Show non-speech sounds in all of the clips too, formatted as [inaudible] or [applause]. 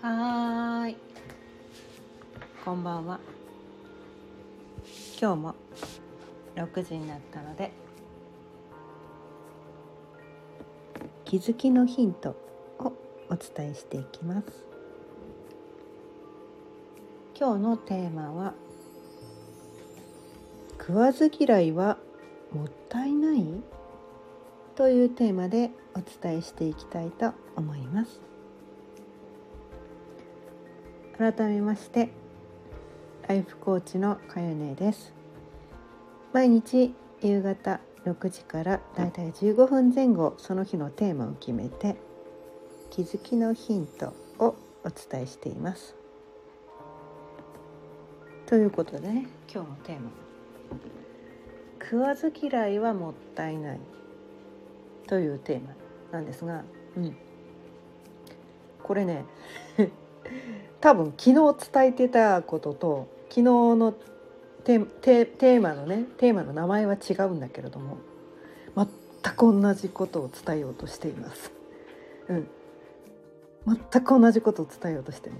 はーい。こんばんは。今日も6時になったので気づきのヒントをお伝えしていきます。今日のテーマは食わず嫌いはもったいない？というテーマでお伝えしていきたいと思います。改めましてライフコーチのかよねです。毎日夕方6時からだいたい15分前後その日のテーマを決めて気づきのヒントをお伝えしています。ということでね今日のテーマ「食わず嫌いはもったいない」というテーマなんですが、うん、これね多分昨日伝えてたことと昨日のテーマのねテーマの名前は違うんだけれども全く同じことを伝えようとしています。うん、全く同じことを伝えようとしていま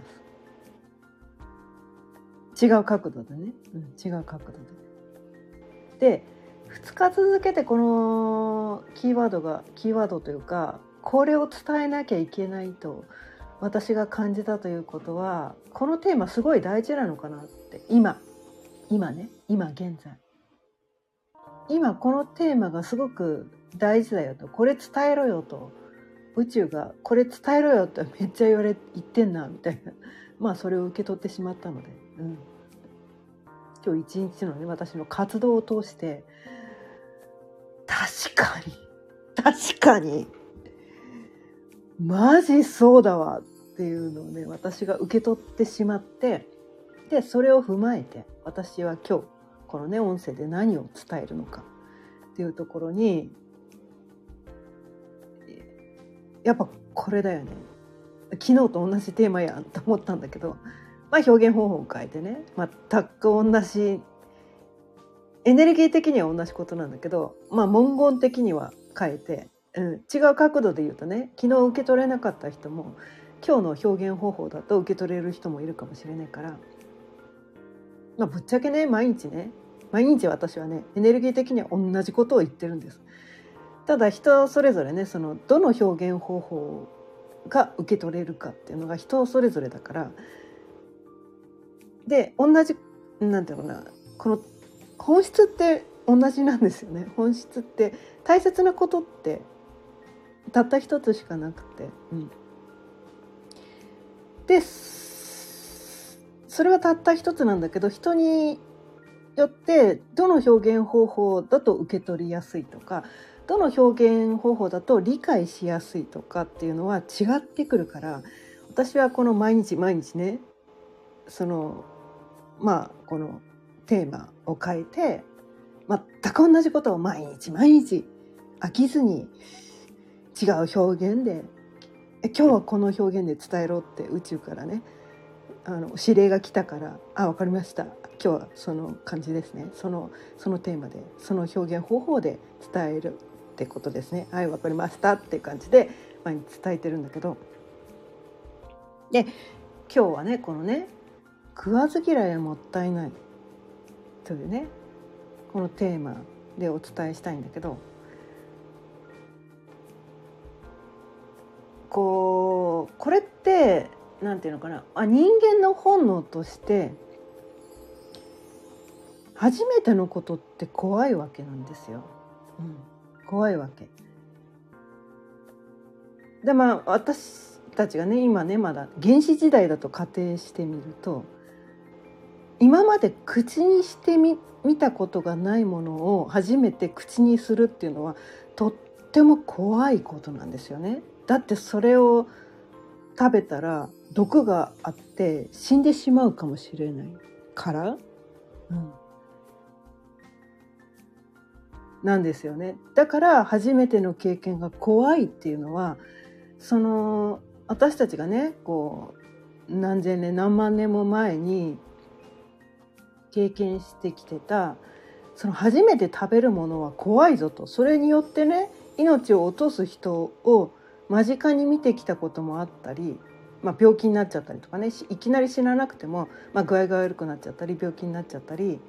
す。違う角度でね、うん、違う角度で。で2日続けてこのキーワードがキーワードというかこれを伝えなきゃいけないと私が感じたということはこのテーマすごい大事なのかなって今今ね今現在。今このテーマがすごく大事だよとこれ伝えろよと宇宙がこれ伝えろよってめっちゃ言われ言ってんなみたいな。[laughs] まあそれを受け取ってしまったので、うん、今日一日のね私の活動を通して確かに確かにマジそうだわっていうのをね私が受け取ってしまってでそれを踏まえて私は今日このね音声で何を伝えるのかっていうところにやっぱこれだよね。昨日と同じテーマやんと思ったんだけど、まあ、表現方法を変えてね全く同じエネルギー的には同じことなんだけど、まあ、文言的には変えてうん、違う角度で言うとね昨日受け取れなかった人も今日の表現方法だと受け取れる人もいるかもしれないから、まあ、ぶっちゃけね毎日ね毎日私はねエネルギー的には同じことを言ってるんです。ただ人それぞれねそのどの表現方法が受け取れるかっていうのが人それぞれだからで同じなんていうのかなこの本質って同じなんですよね本質って大切なことってたった一つしかなくて、うん、でそれはたった一つなんだけど人によってどの表現方法だと受け取りやすいとかどの表現方法だと理解しやすいとかっていうのは違ってくるから私はこの毎日毎日ねそのまあこのテーマを変えて全く同じことを毎日毎日飽きずに違う表現で今日はこの表現で伝えろって宇宙からねあの指令が来たから「あ分かりました。今日はその感じですね。そのそのテーマでその表現方法で伝えるってことですね。はい分かりました」っていう感じで毎日伝えてるんだけど。で今日はねこのね「食わず嫌いはもったいない」というねこのテーマでお伝えしたいんだけど。こうこれって何て言うのかなあ人間の本能として初めてのことって怖いわけなんですよ。うん、怖いわけ。でまあ私たちがね今ねまだ原始時代だと仮定してみると今まで口にしてみ見たことがないものを初めて口にするっていうのはとっても怖いことなんですよね。だってそれを食べたら毒があって死んでしまうかもしれない。から、うん、なんですよね。だから初めての経験が怖いっていうのはその私たちがねこう何千年何万年も前に経験してきてたその初めて食べるものは怖いぞと。それによってね命を落とす人を間近に見てきたこともあったりまあ、病気になっちゃったりとかねいきなり死ななくても、まあ、具合が悪くなっちゃったり病気になっちゃったり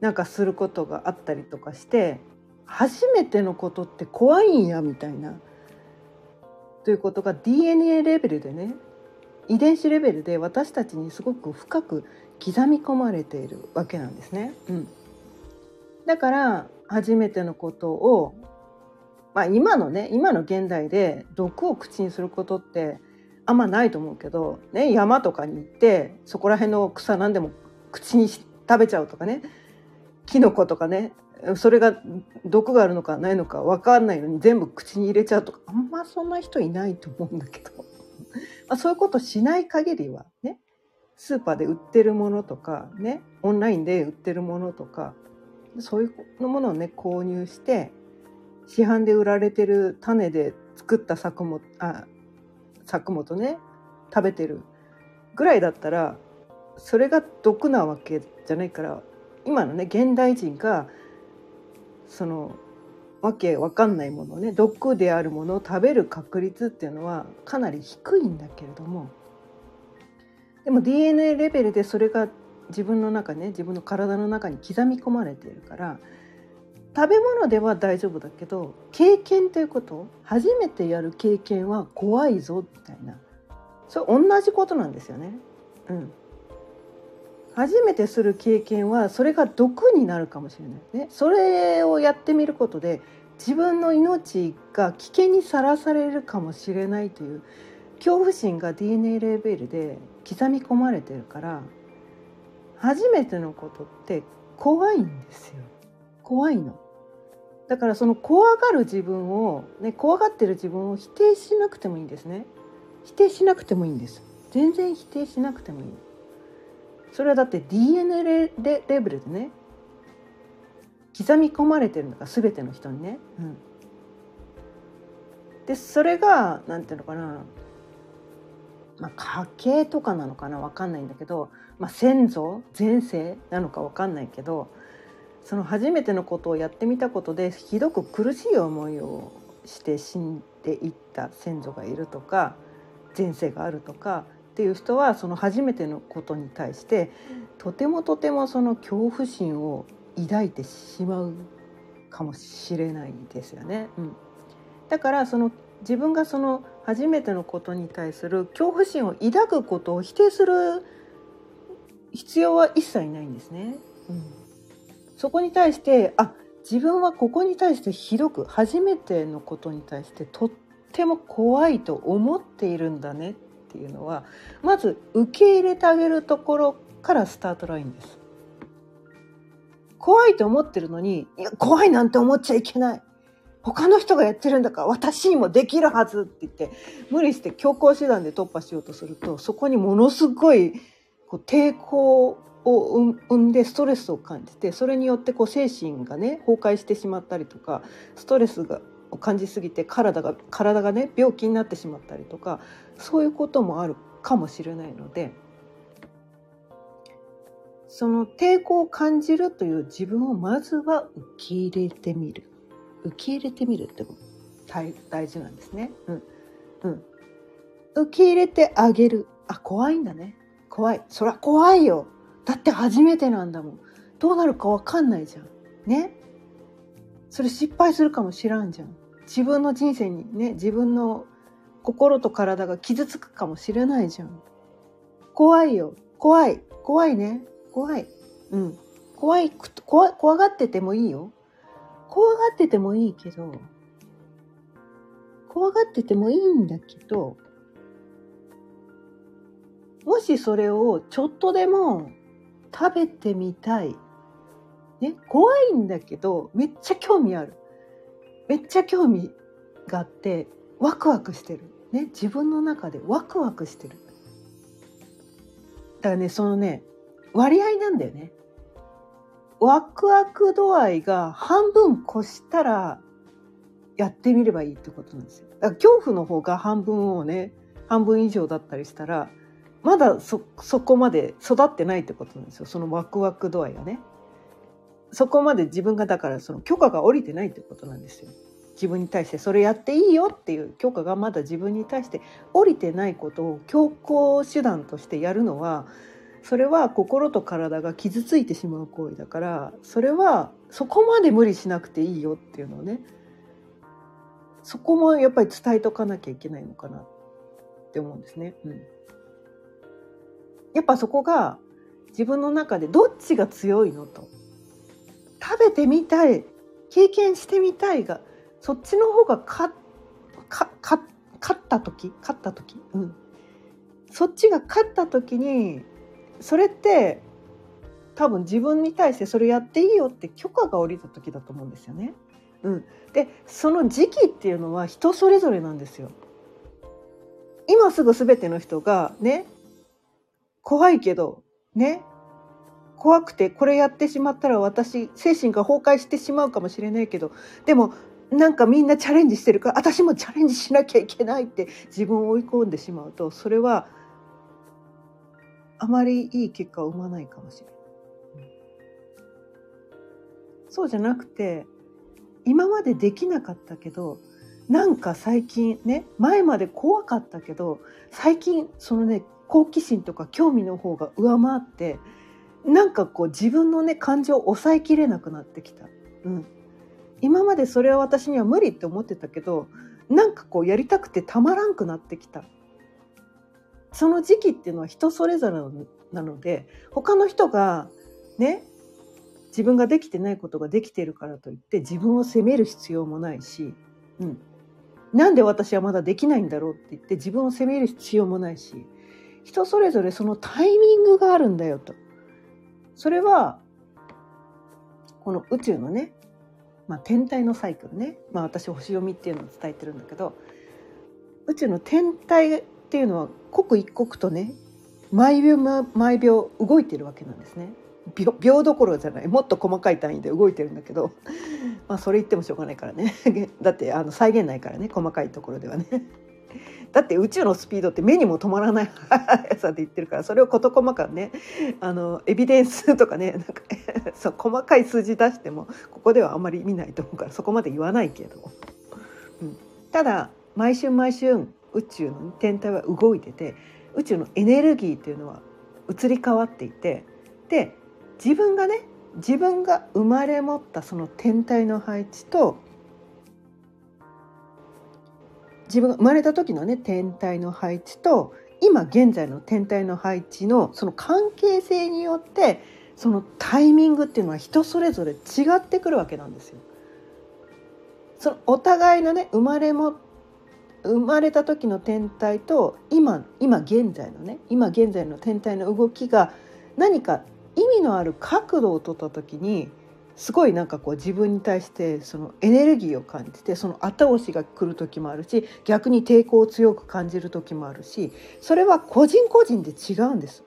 なんかすることがあったりとかして初めてのことって怖いんやみたいなということが DNA レベルでね遺伝子レベルで私たちにすごく深く刻み込まれているわけなんですね。うん、だから初めてのことを、まあ、今のね今の現代で毒を口にすることってあんまないと思うけど、ね、山とかに行ってそこら辺の草何でも口に食べちゃうとかねキノコとかねそれが毒があるのかないのか分かんないのに全部口に入れちゃうとかあんまそんな人いないと思うんだけど。[laughs] まあそういうことしない限りはねスーパーで売ってるものとかねオンラインで売ってるものとかそういうものをね購入して市販で売られてる種で作った作物あ作物ね食べてるぐらいだったらそれが毒なわけじゃないから今のね現代人がそのわけわかんないものね毒であるものを食べる確率っていうのはかなり低いんだけれどもでも DNA レベルでそれが自分の中ね自分の体の中に刻み込まれているから食べ物では大丈夫だけど経験ということ初めてやる経験は怖いぞみたいな。それ同じことなんですよね。うん、初めてする経験はそれが毒になるかもしれない。ね。それをやってみることで自分の命が危険にさらされるかもしれないという恐怖心が DNA レベルで刻み込まれてるから初めてのことって怖いんですよ。怖いの。だからその怖がる自分を、ね、怖がってる自分を否定しなくてもいいんですね。否定しなくてもいいんです。全然否定しなくてもいい。それはだって DNA レレベルでね刻み込まれてるのが全ての人にね、うん、でそれが何て言うのかな。まあ、家系とかなのかな。分かんないんだけど、まあ、先祖前世なのか分かんないけど。その初めてのことをやってみたことでひどく苦しい思いをして死んでいった先祖がいるとか前世があるとかっていう人はその初めてのことに対してとてもとてもその恐怖心を抱いてしまうかもしれないですよね。うん、だからその自分がその初めてのことに対する恐怖心を抱くことを否定する必要は一切ないんですね。うん、そこに対してあ自分はここに対してひどく初めてのことに対してとっても怖いと思っているんだねっていうのはまず受け入れてあげるところからスタートラインです。怖いと思ってるのにいや怖いなんて思っちゃいけない他の人がやってるんだから私にもできるはずって言って無理して強行手段で突破しようとするとそこにものすごいこう抵抗を生んでストレスを感じてそれによってこう精神がね崩壊してしまったりとかストレスがを感じすぎて体が体がね病気になってしまったりとかそういうこともあるかもしれないのでその抵抗を感じるという自分をまずは受け入れてみる。受け入れてみるって大大事なんですね。うん。うん。受け入れてあげる。あ、怖いんだね。怖い。そりゃ怖いよ。だって初めてなんだもん。どうなるかわかんないじゃん。ね？それ失敗するかもしらんじゃん。自分の人生にね、自分の心と体が傷つくかもしれないじゃん。怖いよ。怖い。怖いね。怖い。うん。怖い、怖怖がっててもいいよ。怖がっててもいいけど、怖がっててもいいんだけど、もしそれをちょっとでも食べてみたい。ね、怖いんだけど、めっちゃ興味ある。めっちゃ興味があって、ワクワクしてる。ね、自分の中でワクワクしてる。だからね、そのね、割合なんだよね。ワクワク度合いが半分越したらやってみればいいってことなんですよ。だから恐怖の方が半分をね、半分以上だったりしたら、まだそ、そこまで育ってないってことなんですよ。そのワクワク度合いがね。そこまで自分がだからその許可が下りてないってことなんですよ。自分に対してそれやっていいよっていう許可がまだ自分に対して降りてないことを強行手段としてやるのはそれは心と体が傷ついてしまう行為だからそれはそこまで無理しなくていいよっていうのをねそこもやっぱり伝えとかなきゃいけないのかなって思うんですね。うん、やっぱそこが自分の中でどっちが強いのと食べてみたい経験してみたいがそっちの方が勝った時勝った時、うん、そっちが勝った時にそれって多分自分に対してそれやっていいよって許可が下りた時だと思うんですよね。うん、でその時期っていうのは人それぞれなんですよ。今すぐ全ての人がね怖いけどね怖くてこれやってしまったら私精神が崩壊してしまうかもしれないけどでもなんかみんなチャレンジしてるから私もチャレンジしなきゃいけないって自分を追い込んでしまうとそれはあまりいい結果を生まないかもしれない。そうじゃなくて今までできなかったけどなんか最近ね前まで怖かったけど最近そのね好奇心とか興味の方が上回ってなんかこう自分のね感情を抑えきれなくなってきた。うん、今までそれは私には無理って思ってたけどなんかこうやりたくてたまらんくなってきた。その時期っていうのは人それぞれなので他の人がね自分ができてないことができてるからといって自分を責める必要もないし、うん、なんで私はまだできないんだろうって言って自分を責める必要もないし人それぞれそのタイミングがあるんだよと。それはこの宇宙のね、まあ、天体のサイクルね、まあ、私星読みっていうのを伝えてるんだけど宇宙の天体っていうのは刻一刻とね毎秒毎秒動いてるわけなんですね。秒秒どころじゃないもっと細かい単位で動いてるんだけどまあそれ言ってもしょうがないからね [laughs] だってあの再現ないからね細かいところではねだって宇宙のスピードって目にも止まらない速さで言ってるからそれを事細かくねあのエビデンスとかねなんか [laughs] そう細かい数字出してもここではあんまり見ないと思うからそこまで言わないけど、うん、ただ毎春毎春宇宙の天体は動いてて宇宙のエネルギーっていうのは移り変わっていてで自分がね自分が生まれ持ったその天体の配置と自分が生まれた時のね天体の配置と今現在の天体の配置のその関係性によってそのタイミングっていうのは人それぞれ違ってくるわけなんですよ。そのお互いのね生まれも生まれた時の天体と今今現在のね今現在の天体の動きが何か意味のある角度を取った時にすごいなんかこう自分に対してそのエネルギーを感じてその後押しが来る時もあるし逆に抵抗を強く感じる時もあるしそれは個人個人で違うんです。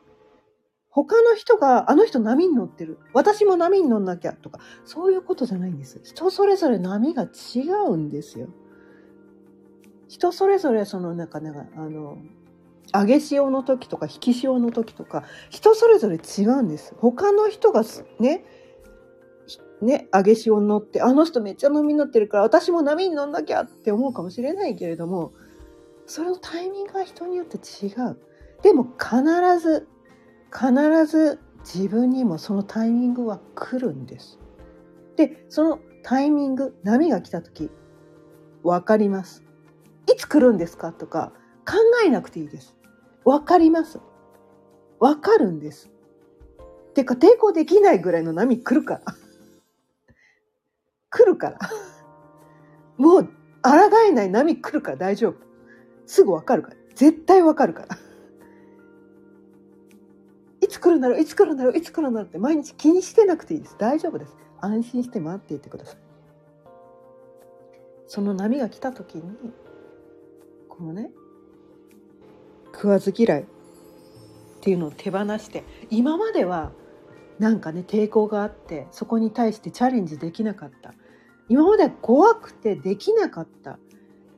他の人があの人波に乗ってる。私も波に乗んなきゃとかそういうことじゃないんです。人それぞれ波が違うんですよ。人それぞれそのなんかなんかあの上げ潮の時とか引き潮の時とか人それぞれ違うんです。他の人がねね上げ潮に乗ってあの人めっちゃ波に乗ってるから私も波に乗んなきゃって思うかもしれないけれどもそのタイミングが人によって違うでも必ず必ず自分にもそのタイミングは来るんですでそのタイミング波が来た時分かりますいつ来るんですかとか考えなくていいですわかります。わかるんです。てか抵抗できないぐらいの波来るから。来るから。もう抗えない波来るから大丈夫。すぐわかるから。絶対わかるから。いつ来るんだろう？いつ来るんだろう？いつ来るんだろう？って毎日気にしてなくていいです。大丈夫です。安心して待っていてください。その波が来た時に、このね、食わず嫌いっていうのを手放して今まではなんかね抵抗があってそこに対してチャレンジできなかった今まで怖くてできなかった。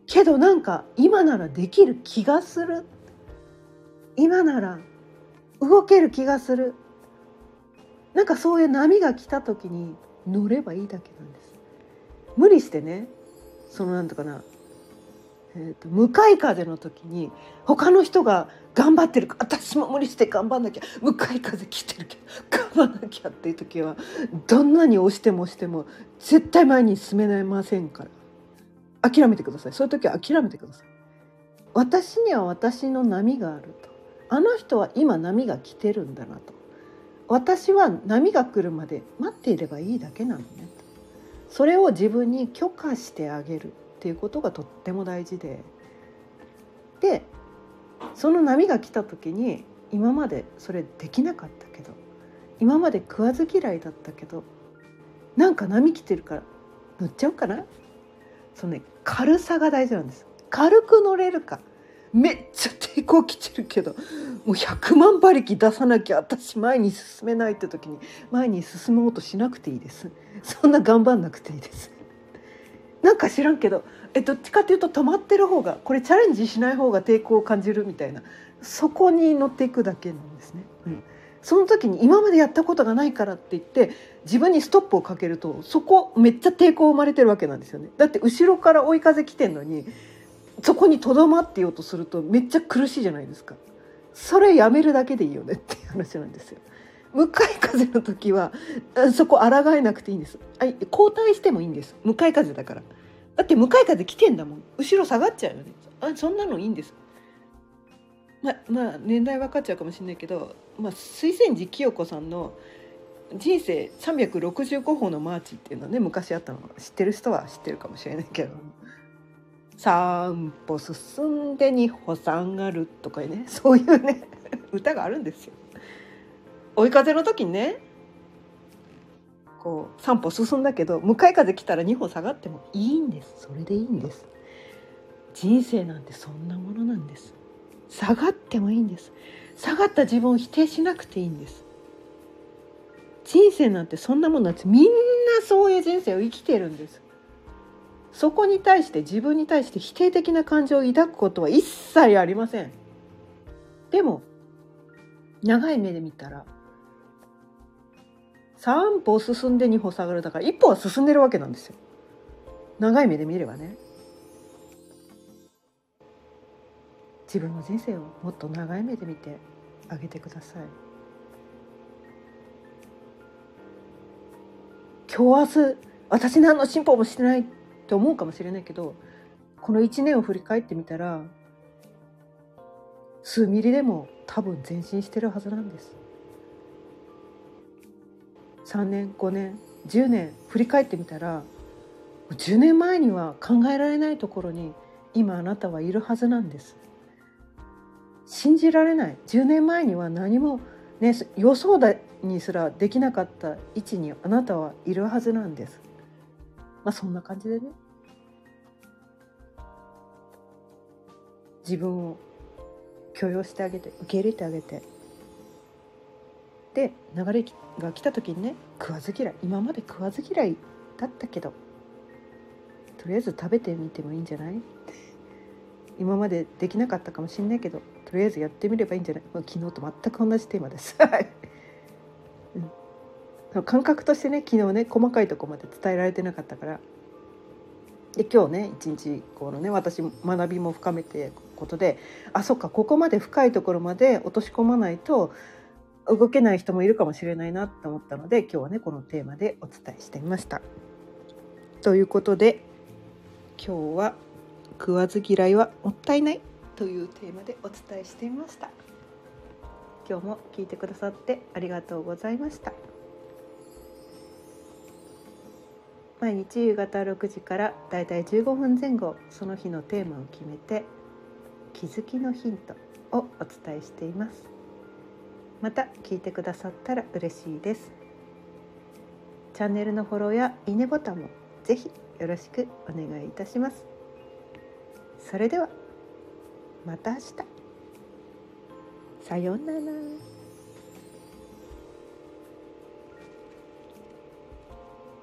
けどなんか今ならできる気がする。今なら動ける気がする。なんかそういう波が来た時に乗ればいいだけなんです。無理してねそのなんとかな、えーと、向かい風の時に他の人が頑張ってるか私も無理して頑張んなきゃ向かい風来てるけど頑張んなきゃっていう時はどんなに押しても押しても絶対前に進められませんから。諦めてください。そういう時は諦めてください。私には私の波があると。あの人は今波が来てるんだなと。私は波が来るまで待っていればいいだけなのねそれを自分に許可してあげるっていうことがとっても大事で。でその波が来た時に今までそれできなかったけど今まで食わず嫌いだったけどなんか波来てるから乗っちゃおうかな。そのね軽さが大事なんです。軽く乗れるかめっちゃ抵抗きてるけどもう100万馬力出さなきゃ私前に進めないって時に前に進もうとしなくていいです。そんな頑張んなくていいです。なんか知らんけどえどっちかっていうと止まってる方がこれチャレンジしない方が抵抗を感じるみたいなそこに乗っていくだけなんですね。うん、その時に今までやったことがないからって言って自分にストップをかけるとそこめっちゃ抵抗生まれてるわけなんですよね。だって後ろから追い風来てんのにそこにとどまってようとするとめっちゃ苦しいじゃないですか。それやめるだけでいいよねっていう話なんですよ。向かい風の時はそこ抗えなくていいんです。交代してもいいんです。向かい風だからだって向かい風来てんだもん。後ろ下がっちゃうよね。あそんなのいいんですままあ年代分かっちゃうかもしれないけど、まあ、水仙寺清子さんの人生365歩のマーチっていうのはね昔あったの。知ってる人は知ってるかもしれないけど。3歩進んで2歩下がるとかね。そういうね歌があるんですよ。追い風の時にねこう3歩進んだけど向かい風来たら2歩下がってもいいんです。それでいいんです。人生なんてそんなものなんです。下がってもいいんです。下がった自分を否定しなくていいんです。人生なんてそんなものなんです。みんなそういう人生を生きてるんです。そこに対して自分に対して否定的な感情を抱くことは一切ありません。でも長い目で見たら3歩進んで2歩下がるだから1歩は進んでるわけなんですよ。長い目で見ればね。自分の人生をもっと長い目で見てあげてください。今日明日私何の進歩もしてないって思うかもしれないけどこの1年を振り返ってみたら数ミリでも多分前進してるはずなんです。3年5年10年振り返ってみたら10年前には考えられないところに今あなたはいるはずなんです。信じられない。10年前には何も、ね、予想だにすらできなかった位置にあなたはいるはずなんです。まあそんな感じでね。自分を許容してあげて受け入れてあげてで流れが来た時にね食わず嫌い。今まで食わず嫌いだったけどとりあえず食べてみてもいいんじゃない？[laughs] 今までできなかったかもしれないけどとりあえずやってみればいいんじゃない？昨日と全く同じテーマです。[laughs] うん。感覚としてね昨日ね細かいとこまで伝えられてなかったから。で今日ね一日このね私学びも深めてことであそっかここまで深いところまで落とし込まないと動けない人もいるかもしれないなと思ったので今日はねこのテーマでお伝えしてみました。ということで今日は「食わず嫌いはもったいない」というテーマでお伝えしてみました。今日も聞いてくださってありがとうございました。毎日夕方6時からだいたい15分前後その日のテーマを決めて気づきのヒントをお伝えしていますまた聞いてくださったら嬉しいです。チャンネルのフォローやいいねボタンもぜひよろしくお願いいたします。それではまた明日。さようなら。